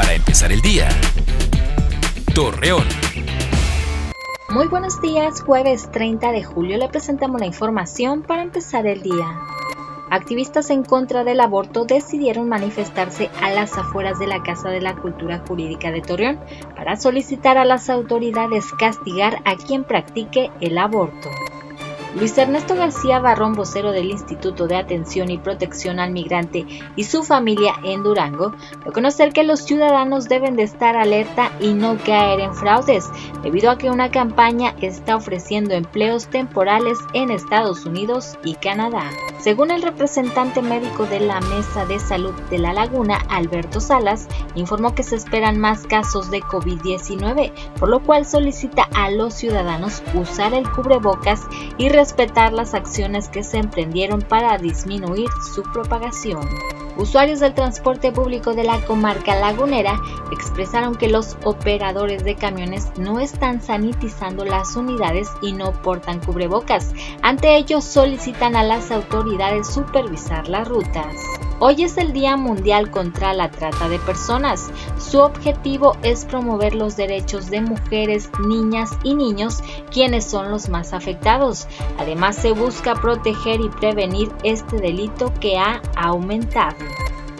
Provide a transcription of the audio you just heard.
para empezar el día. Torreón. Muy buenos días, jueves 30 de julio le presentamos la información para empezar el día. Activistas en contra del aborto decidieron manifestarse a las afueras de la Casa de la Cultura Jurídica de Torreón para solicitar a las autoridades castigar a quien practique el aborto. Luis Ernesto García Barrón, vocero del Instituto de Atención y Protección al Migrante y su familia en Durango, dio conocer que los ciudadanos deben de estar alerta y no caer en fraudes, debido a que una campaña está ofreciendo empleos temporales en Estados Unidos y Canadá. Según el representante médico de la Mesa de Salud de La Laguna, Alberto Salas, informó que se esperan más casos de COVID-19, por lo cual solicita a los ciudadanos usar el cubrebocas y respetar las acciones que se emprendieron para disminuir su propagación. Usuarios del transporte público de la comarca lagunera expresaron que los operadores de camiones no están sanitizando las unidades y no portan cubrebocas. Ante ello solicitan a las autoridades supervisar las rutas. Hoy es el Día Mundial contra la Trata de Personas. Su objetivo es promover los derechos de mujeres, niñas y niños, quienes son los más afectados. Además, se busca proteger y prevenir este delito que ha aumentado.